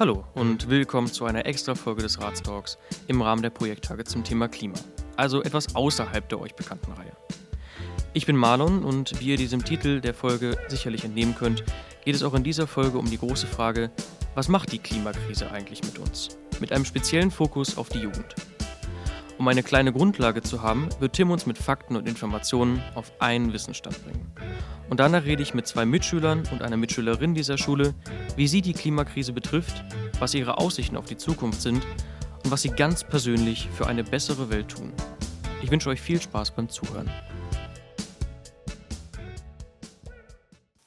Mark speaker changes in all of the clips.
Speaker 1: Hallo und willkommen zu einer Extra-Folge des Ratstalks im Rahmen der Projekttage zum Thema Klima, also etwas außerhalb der euch bekannten Reihe. Ich bin Marlon und wie ihr diesem Titel der Folge sicherlich entnehmen könnt, geht es auch in dieser Folge um die große Frage, was macht die Klimakrise eigentlich mit uns? Mit einem speziellen Fokus auf die Jugend. Um eine kleine Grundlage zu haben, wird Tim uns mit Fakten und Informationen auf einen Wissensstand bringen. Und danach rede ich mit zwei Mitschülern und einer Mitschülerin dieser Schule, wie sie die Klimakrise betrifft, was ihre Aussichten auf die Zukunft sind und was sie ganz persönlich für eine bessere Welt tun. Ich wünsche euch viel Spaß beim Zuhören.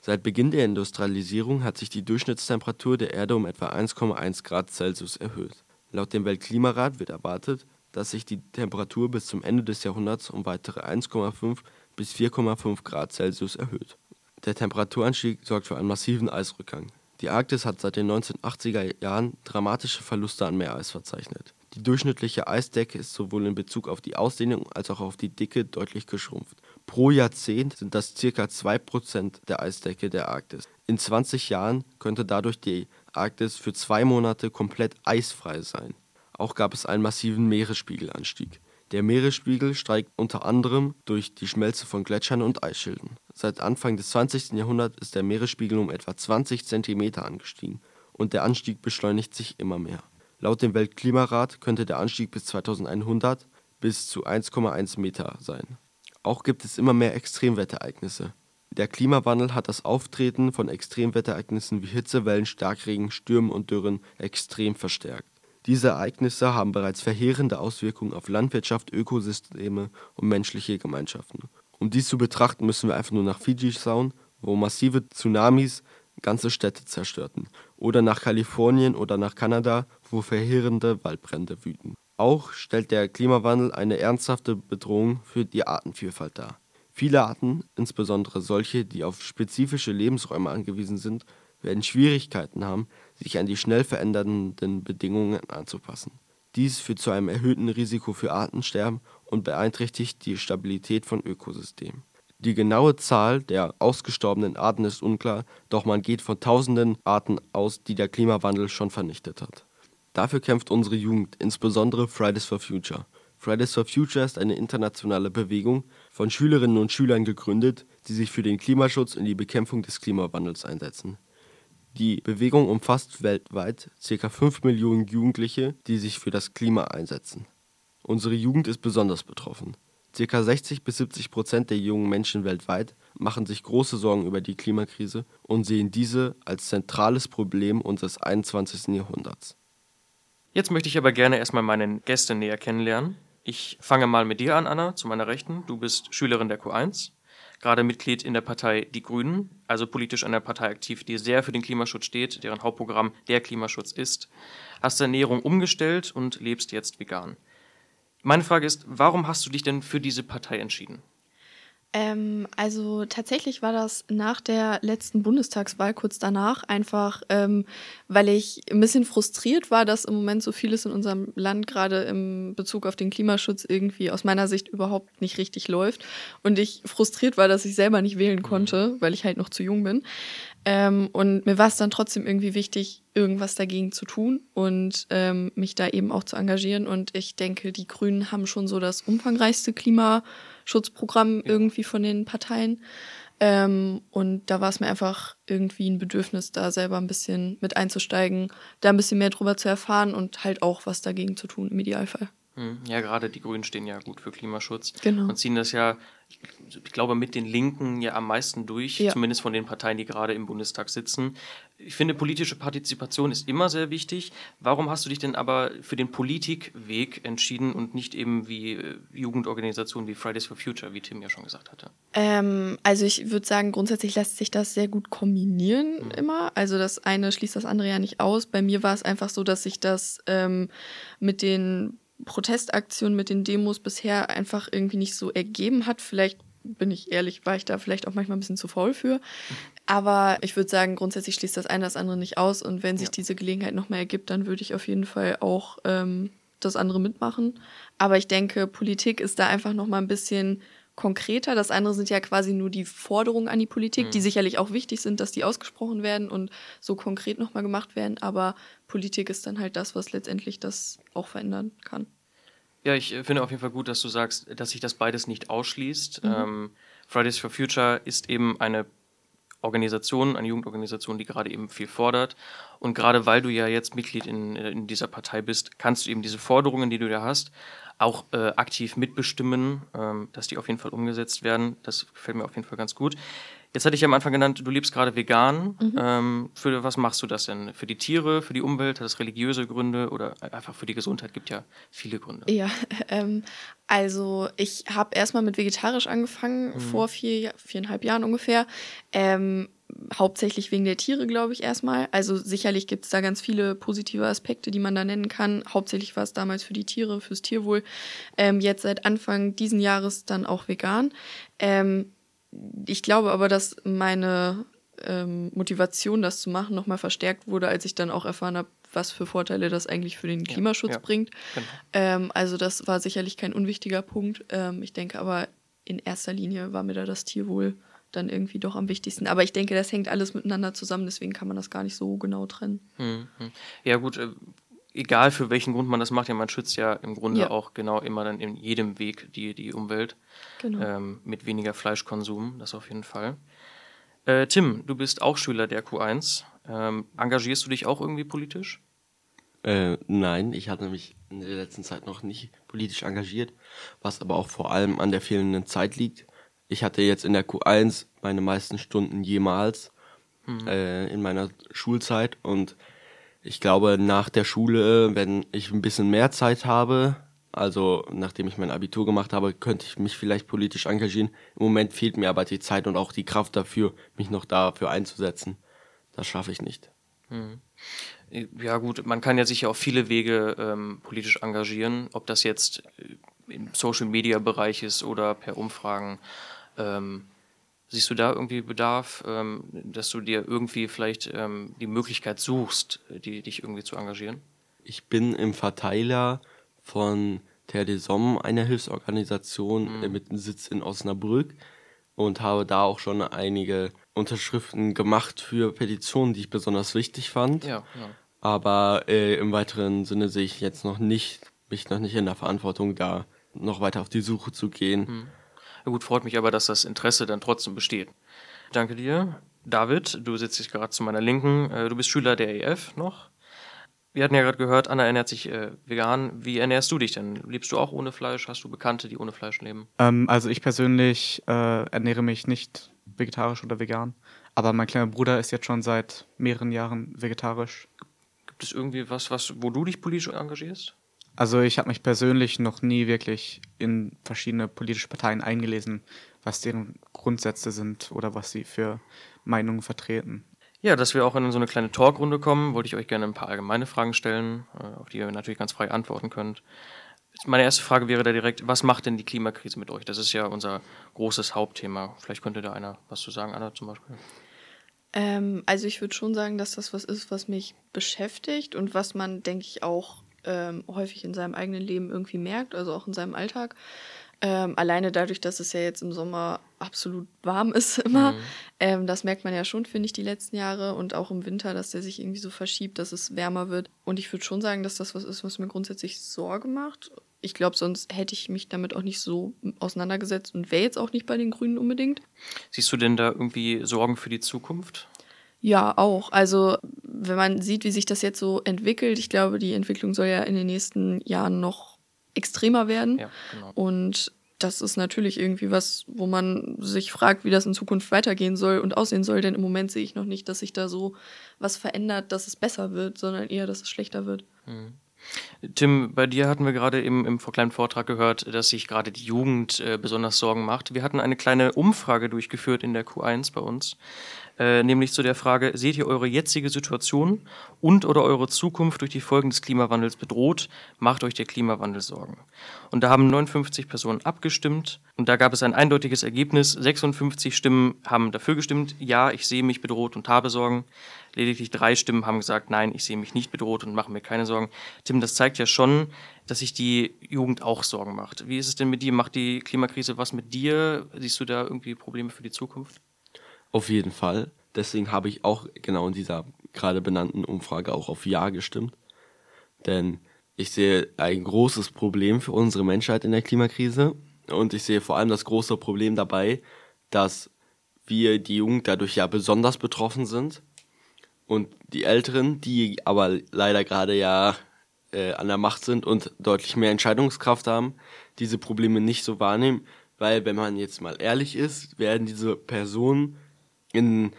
Speaker 2: Seit Beginn der Industrialisierung hat sich die Durchschnittstemperatur der Erde um etwa 1,1 Grad Celsius erhöht. Laut dem Weltklimarat wird erwartet, dass sich die Temperatur bis zum Ende des Jahrhunderts um weitere 1,5 bis 4,5 Grad Celsius erhöht. Der Temperaturanstieg sorgt für einen massiven Eisrückgang. Die Arktis hat seit den 1980er Jahren dramatische Verluste an Meereis verzeichnet. Die durchschnittliche Eisdecke ist sowohl in Bezug auf die Ausdehnung als auch auf die Dicke deutlich geschrumpft. Pro Jahrzehnt sind das ca. 2% der Eisdecke der Arktis. In 20 Jahren könnte dadurch die Arktis für zwei Monate komplett eisfrei sein. Auch gab es einen massiven Meeresspiegelanstieg. Der Meeresspiegel steigt unter anderem durch die Schmelze von Gletschern und Eisschilden. Seit Anfang des 20. Jahrhunderts ist der Meeresspiegel um etwa 20 cm angestiegen und der Anstieg beschleunigt sich immer mehr. Laut dem Weltklimarat könnte der Anstieg bis 2100 bis zu 1,1 Meter sein. Auch gibt es immer mehr Extremwetterereignisse. Der Klimawandel hat das Auftreten von Extremwetterereignissen wie Hitzewellen, Starkregen, Stürmen und Dürren extrem verstärkt. Diese Ereignisse haben bereits verheerende Auswirkungen auf Landwirtschaft, Ökosysteme und menschliche Gemeinschaften. Um dies zu betrachten, müssen wir einfach nur nach Fiji schauen, wo massive Tsunamis ganze Städte zerstörten, oder nach Kalifornien oder nach Kanada, wo verheerende Waldbrände wüten. Auch stellt der Klimawandel eine ernsthafte Bedrohung für die Artenvielfalt dar. Viele Arten, insbesondere solche, die auf spezifische Lebensräume angewiesen sind, werden Schwierigkeiten haben, sich an die schnell verändernden Bedingungen anzupassen. Dies führt zu einem erhöhten Risiko für Artensterben und beeinträchtigt die Stabilität von Ökosystemen. Die genaue Zahl der ausgestorbenen Arten ist unklar, doch man geht von tausenden Arten aus, die der Klimawandel schon vernichtet hat. Dafür kämpft unsere Jugend, insbesondere Fridays for Future. Fridays for Future ist eine internationale Bewegung, von Schülerinnen und Schülern gegründet, die sich für den Klimaschutz und die Bekämpfung des Klimawandels einsetzen. Die Bewegung umfasst weltweit ca. 5 Millionen Jugendliche, die sich für das Klima einsetzen. Unsere Jugend ist besonders betroffen. Ca. 60 bis 70 Prozent der jungen Menschen weltweit machen sich große Sorgen über die Klimakrise und sehen diese als zentrales Problem unseres 21. Jahrhunderts.
Speaker 1: Jetzt möchte ich aber gerne erstmal meinen Gäste näher kennenlernen. Ich fange mal mit dir an, Anna, zu meiner Rechten. Du bist Schülerin der Q1 gerade Mitglied in der Partei Die Grünen, also politisch an der Partei aktiv, die sehr für den Klimaschutz steht, deren Hauptprogramm der Klimaschutz ist. Hast deine Ernährung umgestellt und lebst jetzt vegan. Meine Frage ist, warum hast du dich denn für diese Partei entschieden?
Speaker 3: Ähm, also tatsächlich war das nach der letzten Bundestagswahl kurz danach einfach, ähm, weil ich ein bisschen frustriert war, dass im Moment so vieles in unserem Land gerade im Bezug auf den Klimaschutz irgendwie aus meiner Sicht überhaupt nicht richtig läuft und ich frustriert war, dass ich selber nicht wählen konnte, weil ich halt noch zu jung bin. Ähm, und mir war es dann trotzdem irgendwie wichtig, irgendwas dagegen zu tun und ähm, mich da eben auch zu engagieren. Und ich denke, die Grünen haben schon so das umfangreichste Klima Schutzprogramm ja. irgendwie von den Parteien. Ähm, und da war es mir einfach irgendwie ein Bedürfnis, da selber ein bisschen mit einzusteigen, da ein bisschen mehr drüber zu erfahren und halt auch was dagegen zu tun im Idealfall.
Speaker 1: Hm, ja, gerade die Grünen stehen ja gut für Klimaschutz genau. und ziehen das ja, ich glaube, mit den Linken ja am meisten durch, ja. zumindest von den Parteien, die gerade im Bundestag sitzen. Ich finde, politische Partizipation ist immer sehr wichtig. Warum hast du dich denn aber für den Politikweg entschieden und nicht eben wie äh, Jugendorganisationen wie Fridays for Future, wie Tim ja schon gesagt hatte?
Speaker 3: Ähm, also ich würde sagen, grundsätzlich lässt sich das sehr gut kombinieren mhm. immer. Also das eine schließt das andere ja nicht aus. Bei mir war es einfach so, dass sich das ähm, mit den Protestaktion mit den Demos bisher einfach irgendwie nicht so ergeben hat. Vielleicht bin ich ehrlich, war ich da vielleicht auch manchmal ein bisschen zu faul für. Aber ich würde sagen, grundsätzlich schließt das eine das andere nicht aus. Und wenn sich ja. diese Gelegenheit nochmal ergibt, dann würde ich auf jeden Fall auch ähm, das andere mitmachen. Aber ich denke, Politik ist da einfach nochmal ein bisschen konkreter. Das andere sind ja quasi nur die Forderungen an die Politik, mhm. die sicherlich auch wichtig sind, dass die ausgesprochen werden und so konkret nochmal gemacht werden. Aber Politik ist dann halt das, was letztendlich das auch verändern kann.
Speaker 1: Ja, ich äh, finde auf jeden Fall gut, dass du sagst, dass sich das beides nicht ausschließt. Mhm. Ähm, Fridays for Future ist eben eine Organisation, eine Jugendorganisation, die gerade eben viel fordert. Und gerade weil du ja jetzt Mitglied in, in dieser Partei bist, kannst du eben diese Forderungen, die du da hast, auch äh, aktiv mitbestimmen, ähm, dass die auf jeden Fall umgesetzt werden. Das gefällt mir auf jeden Fall ganz gut. Jetzt hatte ich ja am Anfang genannt, du lebst gerade vegan. Mhm. Ähm, für was machst du das denn? Für die Tiere, für die Umwelt? Hat das religiöse Gründe oder einfach für die Gesundheit? Gibt ja viele Gründe.
Speaker 3: Ja, ähm, also ich habe erstmal mit vegetarisch angefangen, mhm. vor vier, viereinhalb Jahren ungefähr. Ähm, hauptsächlich wegen der Tiere, glaube ich, erstmal. Also sicherlich gibt es da ganz viele positive Aspekte, die man da nennen kann. Hauptsächlich war es damals für die Tiere, fürs Tierwohl. Ähm, jetzt seit Anfang diesen Jahres dann auch vegan. Ähm, ich glaube aber, dass meine ähm, Motivation, das zu machen, nochmal verstärkt wurde, als ich dann auch erfahren habe, was für Vorteile das eigentlich für den Klimaschutz ja, ja, bringt. Genau. Ähm, also das war sicherlich kein unwichtiger Punkt. Ähm, ich denke aber, in erster Linie war mir da das Tierwohl dann irgendwie doch am wichtigsten. Aber ich denke, das hängt alles miteinander zusammen, deswegen kann man das gar nicht so genau trennen.
Speaker 1: Hm, hm. Ja gut, äh, egal für welchen Grund man das macht, ja, man schützt ja im Grunde ja. auch genau immer dann in jedem Weg die, die Umwelt. Genau. Ähm, mit weniger Fleischkonsum, das auf jeden Fall. Äh, Tim, du bist auch Schüler der Q1. Ähm, engagierst du dich auch irgendwie politisch?
Speaker 2: Äh, nein, ich hatte mich in der letzten Zeit noch nicht politisch engagiert, was aber auch vor allem an der fehlenden Zeit liegt. Ich hatte jetzt in der Q1 meine meisten Stunden jemals mhm. äh, in meiner Schulzeit und ich glaube, nach der Schule, wenn ich ein bisschen mehr Zeit habe, also nachdem ich mein Abitur gemacht habe, könnte ich mich vielleicht politisch engagieren. Im Moment fehlt mir aber die Zeit und auch die Kraft dafür, mich noch dafür einzusetzen. Das schaffe ich nicht.
Speaker 1: Hm. Ja gut, man kann ja sicher auf viele Wege ähm, politisch engagieren, ob das jetzt äh, im Social-Media-Bereich ist oder per Umfragen. Ähm, Siehst du da irgendwie Bedarf, ähm, dass du dir irgendwie vielleicht ähm, die Möglichkeit suchst, die, dich irgendwie zu engagieren?
Speaker 2: Ich bin im Verteiler von Terre des Hommes, einer Hilfsorganisation mhm. mit Sitz in Osnabrück und habe da auch schon einige Unterschriften gemacht für Petitionen, die ich besonders wichtig fand. Ja, ja. Aber äh, im weiteren Sinne sehe ich jetzt noch nicht, mich noch nicht in der Verantwortung, da noch weiter auf die Suche zu gehen. Mhm.
Speaker 1: Na gut, freut mich aber, dass das Interesse dann trotzdem besteht. Danke dir. David, du sitzt jetzt gerade zu meiner Linken. Äh, du bist Schüler der EF noch. Wir hatten ja gerade gehört, Anna ernährt sich äh, vegan. Wie ernährst du dich denn? Lebst du auch ohne Fleisch? Hast du Bekannte, die ohne Fleisch leben?
Speaker 4: Ähm, also ich persönlich äh, ernähre mich nicht vegetarisch oder vegan. Aber mein kleiner Bruder ist jetzt schon seit mehreren Jahren vegetarisch.
Speaker 1: Gibt es irgendwie was, was wo du dich politisch engagierst?
Speaker 4: Also ich habe mich persönlich noch nie wirklich in verschiedene politische Parteien eingelesen, was deren Grundsätze sind oder was sie für Meinungen vertreten.
Speaker 1: Ja, dass wir auch in so eine kleine Talkrunde kommen, wollte ich euch gerne ein paar allgemeine Fragen stellen, äh, auf die ihr natürlich ganz frei antworten könnt. Meine erste Frage wäre da direkt, was macht denn die Klimakrise mit euch? Das ist ja unser großes Hauptthema. Vielleicht könnte da einer was zu sagen, Anna zum Beispiel.
Speaker 3: Ähm, also ich würde schon sagen, dass das was ist, was mich beschäftigt und was man, denke ich, auch ähm, häufig in seinem eigenen Leben irgendwie merkt, also auch in seinem Alltag. Ähm, alleine dadurch, dass es ja jetzt im Sommer absolut warm ist immer. Mhm. Ähm, das merkt man ja schon, finde ich, die letzten Jahre und auch im Winter, dass der sich irgendwie so verschiebt, dass es wärmer wird. Und ich würde schon sagen, dass das was ist, was mir grundsätzlich Sorge macht. Ich glaube, sonst hätte ich mich damit auch nicht so auseinandergesetzt und wäre jetzt auch nicht bei den Grünen unbedingt.
Speaker 1: Siehst du denn da irgendwie Sorgen für die Zukunft?
Speaker 3: Ja, auch. Also, wenn man sieht, wie sich das jetzt so entwickelt, ich glaube, die Entwicklung soll ja in den nächsten Jahren noch extremer werden. Ja, genau. Und das ist natürlich irgendwie was, wo man sich fragt, wie das in Zukunft weitergehen soll und aussehen soll. Denn im Moment sehe ich noch nicht, dass sich da so was verändert, dass es besser wird, sondern eher, dass es schlechter wird. Mhm.
Speaker 1: Tim, bei dir hatten wir gerade im, im kleinen Vortrag gehört, dass sich gerade die Jugend äh, besonders Sorgen macht. Wir hatten eine kleine Umfrage durchgeführt in der Q1 bei uns. Äh, nämlich zu der Frage, seht ihr eure jetzige Situation und oder eure Zukunft durch die Folgen des Klimawandels bedroht? Macht euch der Klimawandel Sorgen? Und da haben 59 Personen abgestimmt und da gab es ein eindeutiges Ergebnis. 56 Stimmen haben dafür gestimmt, ja, ich sehe mich bedroht und habe Sorgen. Lediglich drei Stimmen haben gesagt, nein, ich sehe mich nicht bedroht und mache mir keine Sorgen. Tim, das zeigt ja schon, dass sich die Jugend auch Sorgen macht. Wie ist es denn mit dir? Macht die Klimakrise was mit dir? Siehst du da irgendwie Probleme für die Zukunft?
Speaker 2: Auf jeden Fall. Deswegen habe ich auch genau in dieser gerade benannten Umfrage auch auf Ja gestimmt. Denn ich sehe ein großes Problem für unsere Menschheit in der Klimakrise. Und ich sehe vor allem das große Problem dabei, dass wir, die Jugend, dadurch ja besonders betroffen sind. Und die Älteren, die aber leider gerade ja äh, an der Macht sind und deutlich mehr Entscheidungskraft haben, diese Probleme nicht so wahrnehmen. Weil, wenn man jetzt mal ehrlich ist, werden diese Personen in,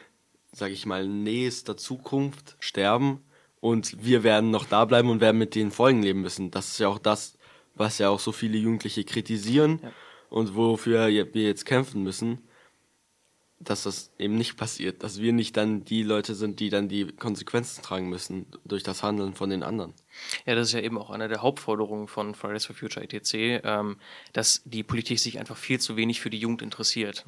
Speaker 2: sag ich mal, nächster Zukunft sterben und wir werden noch da bleiben und werden mit den Folgen leben müssen. Das ist ja auch das, was ja auch so viele Jugendliche kritisieren ja. und wofür wir jetzt kämpfen müssen, dass das eben nicht passiert, dass wir nicht dann die Leute sind, die dann die Konsequenzen tragen müssen durch das Handeln von den anderen.
Speaker 1: Ja, das ist ja eben auch eine der Hauptforderungen von Fridays for Future ETC, ähm, dass die Politik sich einfach viel zu wenig für die Jugend interessiert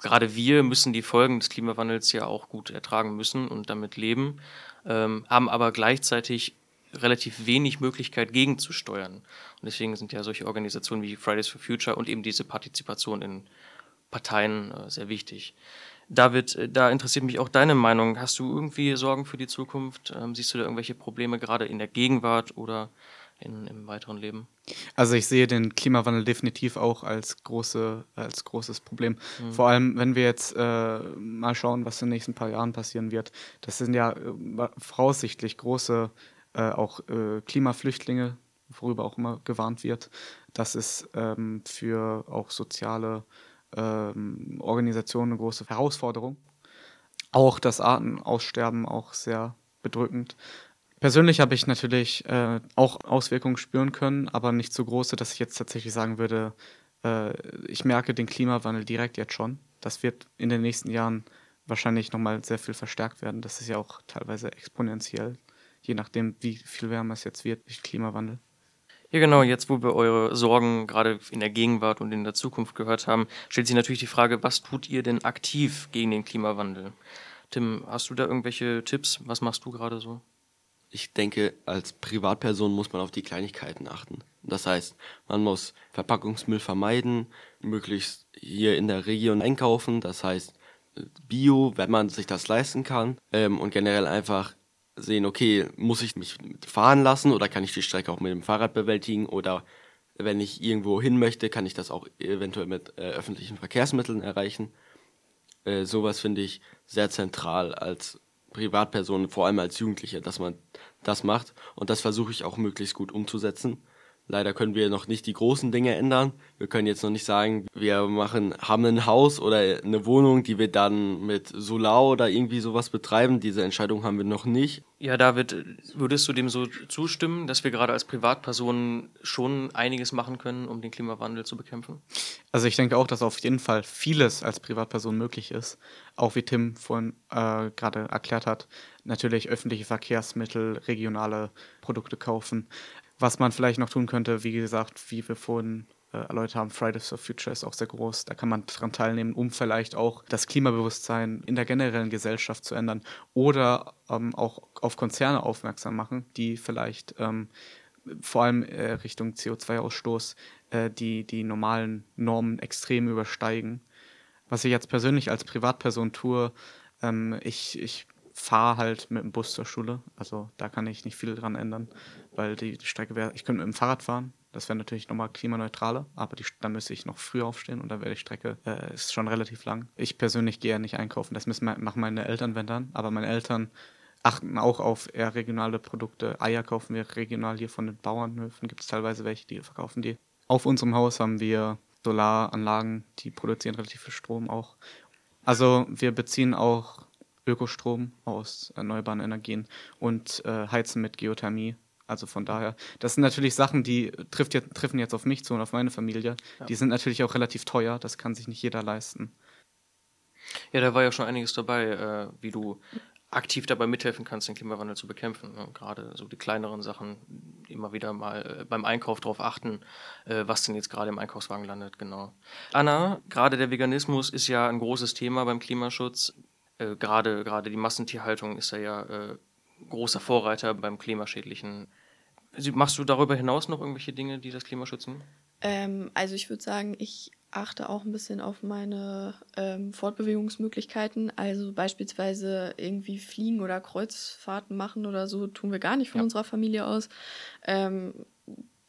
Speaker 1: gerade wir müssen die Folgen des Klimawandels ja auch gut ertragen müssen und damit leben, ähm, haben aber gleichzeitig relativ wenig Möglichkeit gegenzusteuern. Und deswegen sind ja solche Organisationen wie Fridays for Future und eben diese Partizipation in Parteien äh, sehr wichtig. David, äh, da interessiert mich auch deine Meinung. Hast du irgendwie Sorgen für die Zukunft? Ähm, siehst du da irgendwelche Probleme gerade in der Gegenwart oder in, im weiteren Leben?
Speaker 4: Also ich sehe den Klimawandel definitiv auch als, große, als großes Problem. Mhm. Vor allem, wenn wir jetzt äh, mal schauen, was in den nächsten paar Jahren passieren wird. Das sind ja äh, voraussichtlich große äh, auch äh, Klimaflüchtlinge, worüber auch immer gewarnt wird. Das ist ähm, für auch soziale ähm, Organisationen eine große Herausforderung. Auch das Artenaussterben auch sehr bedrückend. Persönlich habe ich natürlich äh, auch Auswirkungen spüren können, aber nicht so große, dass ich jetzt tatsächlich sagen würde, äh, ich merke den Klimawandel direkt jetzt schon. Das wird in den nächsten Jahren wahrscheinlich nochmal sehr viel verstärkt werden. Das ist ja auch teilweise exponentiell, je nachdem, wie viel wärmer es jetzt wird durch Klimawandel.
Speaker 1: Ja, genau. Jetzt, wo wir eure Sorgen gerade in der Gegenwart und in der Zukunft gehört haben, stellt sich natürlich die Frage, was tut ihr denn aktiv gegen den Klimawandel? Tim, hast du da irgendwelche Tipps? Was machst du gerade so?
Speaker 2: ich denke, als Privatperson muss man auf die Kleinigkeiten achten. Das heißt, man muss Verpackungsmüll vermeiden, möglichst hier in der Region einkaufen, das heißt Bio, wenn man sich das leisten kann ähm, und generell einfach sehen, okay, muss ich mich fahren lassen oder kann ich die Strecke auch mit dem Fahrrad bewältigen oder wenn ich irgendwo hin möchte, kann ich das auch eventuell mit äh, öffentlichen Verkehrsmitteln erreichen. Äh, sowas finde ich sehr zentral als Privatperson, vor allem als Jugendliche, dass man das macht. Und das versuche ich auch möglichst gut umzusetzen. Leider können wir noch nicht die großen Dinge ändern. Wir können jetzt noch nicht sagen, wir machen, haben ein Haus oder eine Wohnung, die wir dann mit Solar oder irgendwie sowas betreiben. Diese Entscheidung haben wir noch nicht.
Speaker 1: Ja, David, würdest du dem so zustimmen, dass wir gerade als Privatpersonen schon einiges machen können, um den Klimawandel zu bekämpfen?
Speaker 4: Also ich denke auch, dass auf jeden Fall vieles als Privatperson möglich ist. Auch wie Tim vorhin äh, gerade erklärt hat, natürlich öffentliche Verkehrsmittel, regionale Produkte kaufen. Was man vielleicht noch tun könnte, wie gesagt, wie wir vorhin äh, erläutert haben, Fridays for Future ist auch sehr groß. Da kann man daran teilnehmen, um vielleicht auch das Klimabewusstsein in der generellen Gesellschaft zu ändern oder ähm, auch auf Konzerne aufmerksam machen, die vielleicht ähm, vor allem äh, Richtung CO2-Ausstoß äh, die, die normalen Normen extrem übersteigen. Was ich jetzt persönlich als Privatperson tue, ähm, ich, ich fahre halt mit dem Bus zur Schule. Also da kann ich nicht viel dran ändern, weil die, die Strecke wäre, ich könnte mit dem Fahrrad fahren. Das wäre natürlich nochmal klimaneutraler, aber die, dann müsste ich noch früh aufstehen und dann wäre die Strecke äh, ist schon relativ lang. Ich persönlich gehe ja nicht einkaufen. Das müssen, machen meine Eltern, wenn dann. Aber meine Eltern achten auch auf eher regionale Produkte. Eier kaufen wir regional hier von den Bauernhöfen. Gibt es teilweise welche, die verkaufen die. Auf unserem Haus haben wir Solaranlagen, die produzieren relativ viel Strom auch. Also wir beziehen auch Ökostrom aus erneuerbaren Energien und äh, heizen mit Geothermie. Also von daher, das sind natürlich Sachen, die trifft jetzt, treffen jetzt auf mich zu und auf meine Familie. Ja. Die sind natürlich auch relativ teuer, das kann sich nicht jeder leisten.
Speaker 1: Ja, da war ja schon einiges dabei, äh, wie du aktiv dabei mithelfen kannst, den Klimawandel zu bekämpfen. Ne? Gerade so die kleineren Sachen, immer wieder mal äh, beim Einkauf darauf achten, äh, was denn jetzt gerade im Einkaufswagen landet, genau. Anna, gerade der Veganismus ist ja ein großes Thema beim Klimaschutz. Äh, gerade, gerade die Massentierhaltung ist ja, ja äh, großer Vorreiter beim klimaschädlichen. Machst du darüber hinaus noch irgendwelche Dinge, die das Klima schützen?
Speaker 3: Ähm, also ich würde sagen, ich achte auch ein bisschen auf meine ähm, Fortbewegungsmöglichkeiten. Also beispielsweise irgendwie fliegen oder Kreuzfahrten machen oder so tun wir gar nicht von ja. unserer Familie aus. Ähm,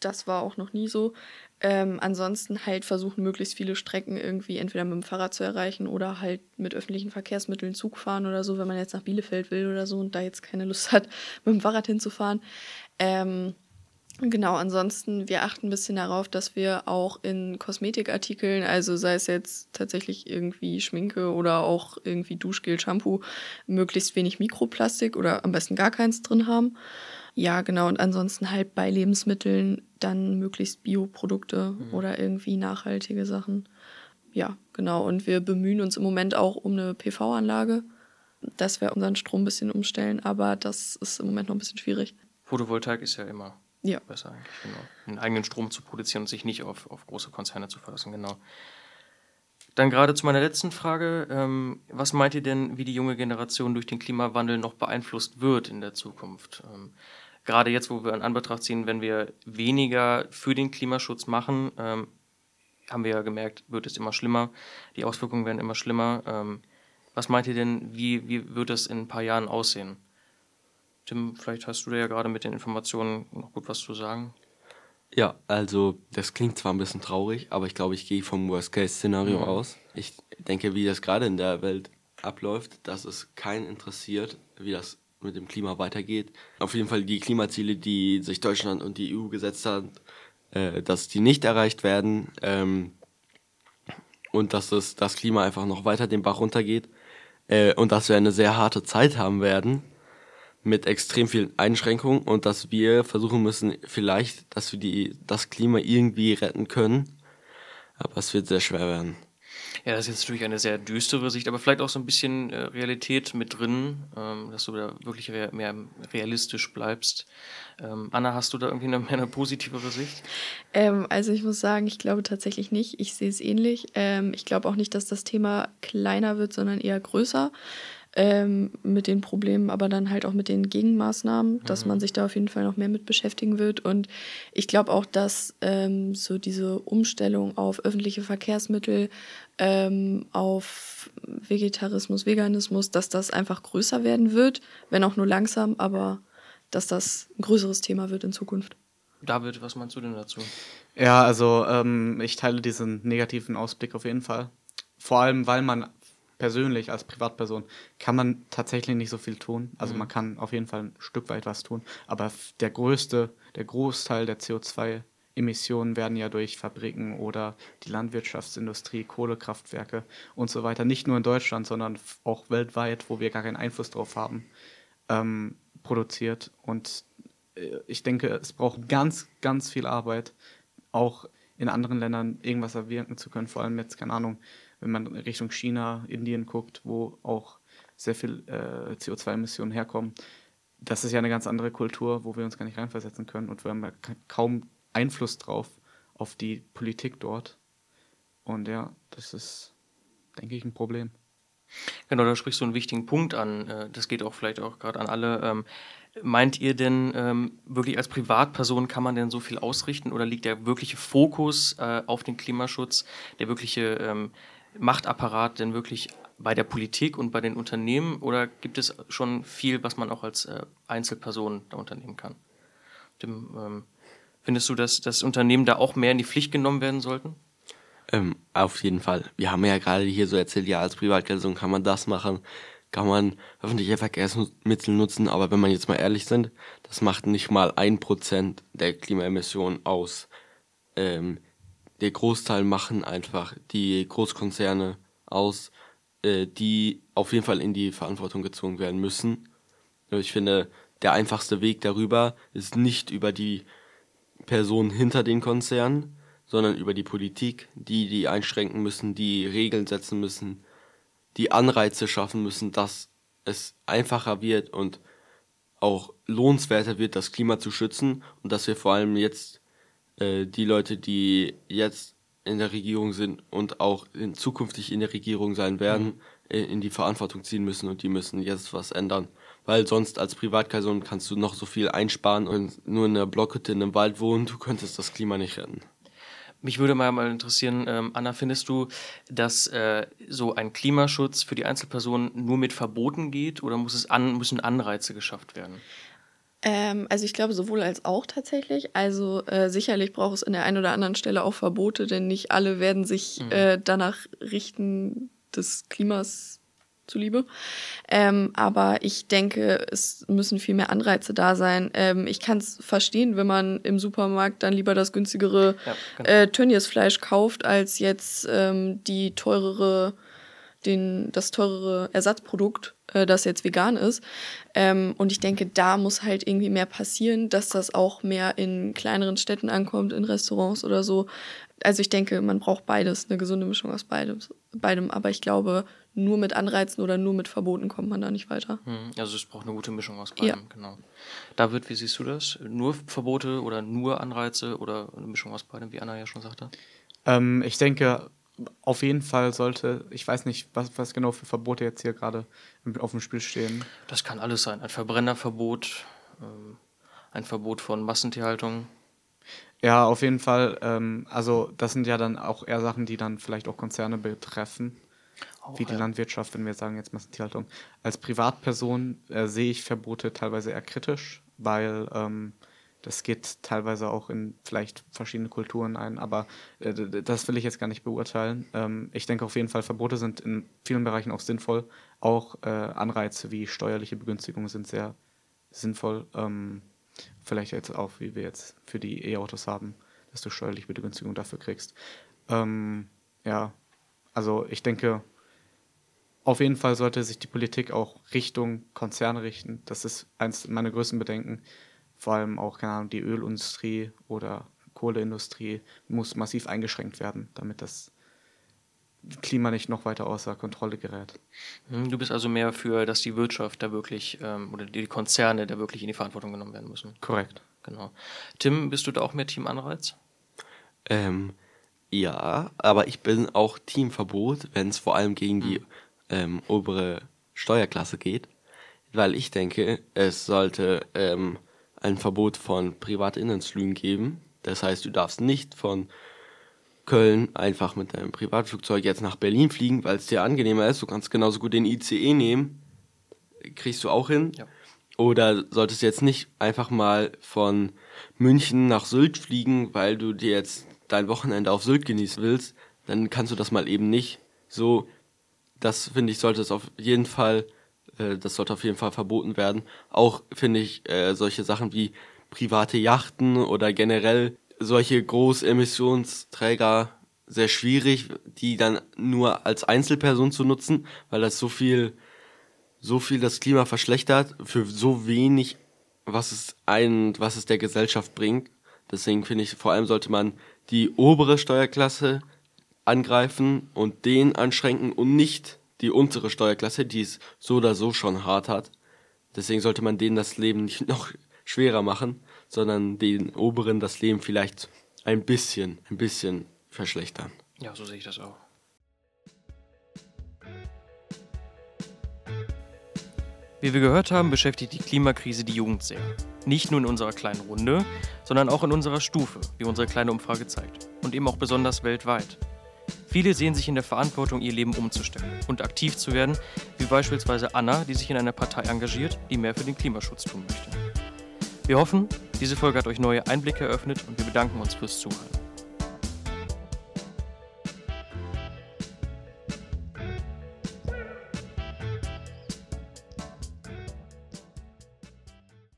Speaker 3: das war auch noch nie so. Ähm, ansonsten halt versuchen, möglichst viele Strecken irgendwie entweder mit dem Fahrrad zu erreichen oder halt mit öffentlichen Verkehrsmitteln Zug fahren oder so, wenn man jetzt nach Bielefeld will oder so und da jetzt keine Lust hat, mit dem Fahrrad hinzufahren. Ähm, Genau, ansonsten, wir achten ein bisschen darauf, dass wir auch in Kosmetikartikeln, also sei es jetzt tatsächlich irgendwie Schminke oder auch irgendwie Duschgel, Shampoo, möglichst wenig Mikroplastik oder am besten gar keins drin haben. Ja, genau, und ansonsten halt bei Lebensmitteln dann möglichst Bioprodukte mhm. oder irgendwie nachhaltige Sachen. Ja, genau, und wir bemühen uns im Moment auch um eine PV-Anlage, dass wir unseren Strom ein bisschen umstellen, aber das ist im Moment noch ein bisschen schwierig.
Speaker 1: Photovoltaik ist ja immer ja. Besser eigentlich, genau. Den eigenen Strom zu produzieren und sich nicht auf, auf große Konzerne zu verlassen, genau. Dann gerade zu meiner letzten Frage. Ähm, was meint ihr denn, wie die junge Generation durch den Klimawandel noch beeinflusst wird in der Zukunft? Ähm, gerade jetzt, wo wir in Anbetracht ziehen, wenn wir weniger für den Klimaschutz machen, ähm, haben wir ja gemerkt, wird es immer schlimmer. Die Auswirkungen werden immer schlimmer. Ähm, was meint ihr denn, wie, wie wird es in ein paar Jahren aussehen? Tim, vielleicht hast du da ja gerade mit den Informationen noch gut was zu sagen.
Speaker 2: Ja, also das klingt zwar ein bisschen traurig, aber ich glaube, ich gehe vom Worst-Case-Szenario mhm. aus. Ich denke, wie das gerade in der Welt abläuft, dass es keinen interessiert, wie das mit dem Klima weitergeht. Auf jeden Fall die Klimaziele, die sich Deutschland und die EU gesetzt haben, äh, dass die nicht erreicht werden ähm, und dass es, das Klima einfach noch weiter den Bach runtergeht äh, und dass wir eine sehr harte Zeit haben werden mit extrem vielen Einschränkungen und dass wir versuchen müssen, vielleicht, dass wir die, das Klima irgendwie retten können. Aber es wird sehr schwer werden.
Speaker 1: Ja, das ist jetzt natürlich eine sehr düstere Sicht, aber vielleicht auch so ein bisschen äh, Realität mit drin, ähm, dass du da wirklich mehr realistisch bleibst. Ähm, Anna, hast du da irgendwie eine, mehr eine positivere Sicht?
Speaker 3: Ähm, also ich muss sagen, ich glaube tatsächlich nicht. Ich sehe es ähnlich. Ähm, ich glaube auch nicht, dass das Thema kleiner wird, sondern eher größer ähm, mit den Problemen, aber dann halt auch mit den Gegenmaßnahmen, mhm. dass man sich da auf jeden Fall noch mehr mit beschäftigen wird. Und ich glaube auch, dass ähm, so diese Umstellung auf öffentliche Verkehrsmittel, ähm, auf Vegetarismus, Veganismus, dass das einfach größer werden wird, wenn auch nur langsam, aber dass das ein größeres Thema wird in Zukunft.
Speaker 1: David, was meinst du denn dazu?
Speaker 4: Ja, also ähm, ich teile diesen negativen Ausblick auf jeden Fall. Vor allem, weil man persönlich als Privatperson kann man tatsächlich nicht so viel tun. Also mhm. man kann auf jeden Fall ein Stück weit was tun, aber der größte, der Großteil der CO2 Emissionen werden ja durch Fabriken oder die Landwirtschaftsindustrie, Kohlekraftwerke und so weiter, nicht nur in Deutschland, sondern auch weltweit, wo wir gar keinen Einfluss drauf haben, ähm, produziert. Und äh, ich denke, es braucht ganz, ganz viel Arbeit, auch in anderen Ländern irgendwas erwirken zu können, vor allem jetzt, keine Ahnung, wenn man Richtung China, Indien guckt, wo auch sehr viel äh, CO2-Emissionen herkommen, das ist ja eine ganz andere Kultur, wo wir uns gar nicht reinversetzen können und wir haben ja kaum Einfluss drauf auf die Politik dort. Und ja, das ist, denke ich, ein Problem.
Speaker 1: Genau, da sprichst du einen wichtigen Punkt an. Äh, das geht auch vielleicht auch gerade an alle. Ähm, meint ihr denn ähm, wirklich als Privatperson kann man denn so viel ausrichten oder liegt der wirkliche Fokus äh, auf den Klimaschutz, der wirkliche ähm, Machtapparat denn wirklich bei der Politik und bei den Unternehmen oder gibt es schon viel, was man auch als äh, Einzelperson da unternehmen kann? Dem, ähm, findest du, dass, dass Unternehmen da auch mehr in die Pflicht genommen werden sollten?
Speaker 2: Ähm, auf jeden Fall. Wir haben ja gerade hier so erzählt, ja, als Privatperson kann man das machen, kann man öffentliche Verkehrsmittel nutzen, aber wenn man jetzt mal ehrlich sind, das macht nicht mal ein Prozent der Klimaemissionen aus. Ähm, der Großteil machen einfach die Großkonzerne aus, äh, die auf jeden Fall in die Verantwortung gezogen werden müssen. Ich finde, der einfachste Weg darüber ist nicht über die Personen hinter den Konzernen, sondern über die Politik, die die einschränken müssen, die Regeln setzen müssen, die Anreize schaffen müssen, dass es einfacher wird und auch lohnenswerter wird, das Klima zu schützen und dass wir vor allem jetzt äh, die Leute, die jetzt in der Regierung sind und auch in, zukünftig in der Regierung sein werden, mhm. in, in die Verantwortung ziehen müssen und die müssen jetzt was ändern. Weil sonst als Privatperson kannst du noch so viel einsparen und nur in einer Blockhütte in einem Wald wohnen, du könntest das Klima nicht retten.
Speaker 1: Mich würde mal, mal interessieren, ähm, Anna, findest du, dass äh, so ein Klimaschutz für die Einzelperson nur mit Verboten geht oder muss es an, müssen Anreize geschafft werden?
Speaker 3: Ähm, also ich glaube sowohl als auch tatsächlich. Also äh, sicherlich braucht es an der einen oder anderen Stelle auch Verbote, denn nicht alle werden sich mhm. äh, danach richten des Klimas zuliebe. Ähm, aber ich denke, es müssen viel mehr Anreize da sein. Ähm, ich kann es verstehen, wenn man im Supermarkt dann lieber das günstigere ja, genau. äh, Tönnies-Fleisch kauft, als jetzt ähm, die teurere, den, das teurere Ersatzprodukt, äh, das jetzt vegan ist. Ähm, und ich denke, da muss halt irgendwie mehr passieren, dass das auch mehr in kleineren Städten ankommt, in Restaurants oder so. Also ich denke, man braucht beides, eine gesunde Mischung aus beidem. beidem. Aber ich glaube, nur mit Anreizen oder nur mit Verboten kommt man da nicht weiter.
Speaker 1: Hm, also es braucht eine gute Mischung aus beidem, ja. genau. David, wie siehst du das? Nur Verbote oder nur Anreize oder eine Mischung aus beidem, wie Anna ja schon sagte?
Speaker 4: Ähm, ich denke, auf jeden Fall sollte, ich weiß nicht, was, was genau für Verbote jetzt hier gerade auf dem Spiel stehen.
Speaker 1: Das kann alles sein. Ein Verbrennerverbot, ähm, ein Verbot von Massentierhaltung.
Speaker 4: Ja, auf jeden Fall. Ähm, also das sind ja dann auch eher Sachen, die dann vielleicht auch Konzerne betreffen. Auch, wie die ja. Landwirtschaft, wenn wir sagen jetzt Massentierhaltung. Als Privatperson äh, sehe ich Verbote teilweise eher kritisch, weil ähm, das geht teilweise auch in vielleicht verschiedene Kulturen ein, aber äh, das will ich jetzt gar nicht beurteilen. Ähm, ich denke auf jeden Fall, Verbote sind in vielen Bereichen auch sinnvoll. Auch äh, Anreize wie steuerliche Begünstigungen sind sehr sinnvoll. Ähm, vielleicht jetzt auch, wie wir jetzt für die E-Autos haben, dass du steuerliche Begünstigung dafür kriegst. Ähm, ja, also ich denke, auf jeden Fall sollte sich die Politik auch Richtung Konzerne richten. Das ist eins meiner größten Bedenken. Vor allem auch, keine Ahnung, die Ölindustrie oder Kohleindustrie muss massiv eingeschränkt werden, damit das Klima nicht noch weiter außer Kontrolle gerät.
Speaker 1: Hm, du bist also mehr für, dass die Wirtschaft da wirklich ähm, oder die Konzerne da wirklich in die Verantwortung genommen werden müssen.
Speaker 4: Korrekt.
Speaker 1: Genau. Tim, bist du da auch mehr Team Anreiz?
Speaker 2: Ähm, ja, aber ich bin auch Teamverbot, wenn es vor allem gegen die ähm, obere Steuerklasse geht, weil ich denke, es sollte ähm, ein Verbot von Privatinlandsflügen geben. Das heißt, du darfst nicht von Köln einfach mit deinem Privatflugzeug jetzt nach Berlin fliegen, weil es dir angenehmer ist. Du kannst genauso gut den ICE nehmen. Kriegst du auch hin. Ja. Oder solltest du jetzt nicht einfach mal von München nach Sylt fliegen, weil du dir jetzt dein Wochenende auf Sylt genießen willst, dann kannst du das mal eben nicht. So, das finde ich, sollte es auf jeden Fall, äh, das sollte auf jeden Fall verboten werden. Auch finde ich äh, solche Sachen wie private Yachten oder generell solche Großemissionsträger sehr schwierig, die dann nur als Einzelperson zu nutzen, weil das so viel, so viel das Klima verschlechtert für so wenig, was es ein, was es der Gesellschaft bringt. Deswegen finde ich, vor allem sollte man die obere Steuerklasse angreifen und den anschränken und nicht die untere Steuerklasse, die es so oder so schon hart hat. Deswegen sollte man denen das Leben nicht noch schwerer machen, sondern den oberen das Leben vielleicht ein bisschen, ein bisschen verschlechtern.
Speaker 1: Ja, so sehe ich das auch. Wie wir gehört haben, beschäftigt die Klimakrise die Jugend sehr. Nicht nur in unserer kleinen Runde, sondern auch in unserer Stufe, wie unsere kleine Umfrage zeigt. Und eben auch besonders weltweit. Viele sehen sich in der Verantwortung, ihr Leben umzustellen und aktiv zu werden, wie beispielsweise Anna, die sich in einer Partei engagiert, die mehr für den Klimaschutz tun möchte. Wir hoffen, diese Folge hat euch neue Einblicke eröffnet und wir bedanken uns fürs Zuhören.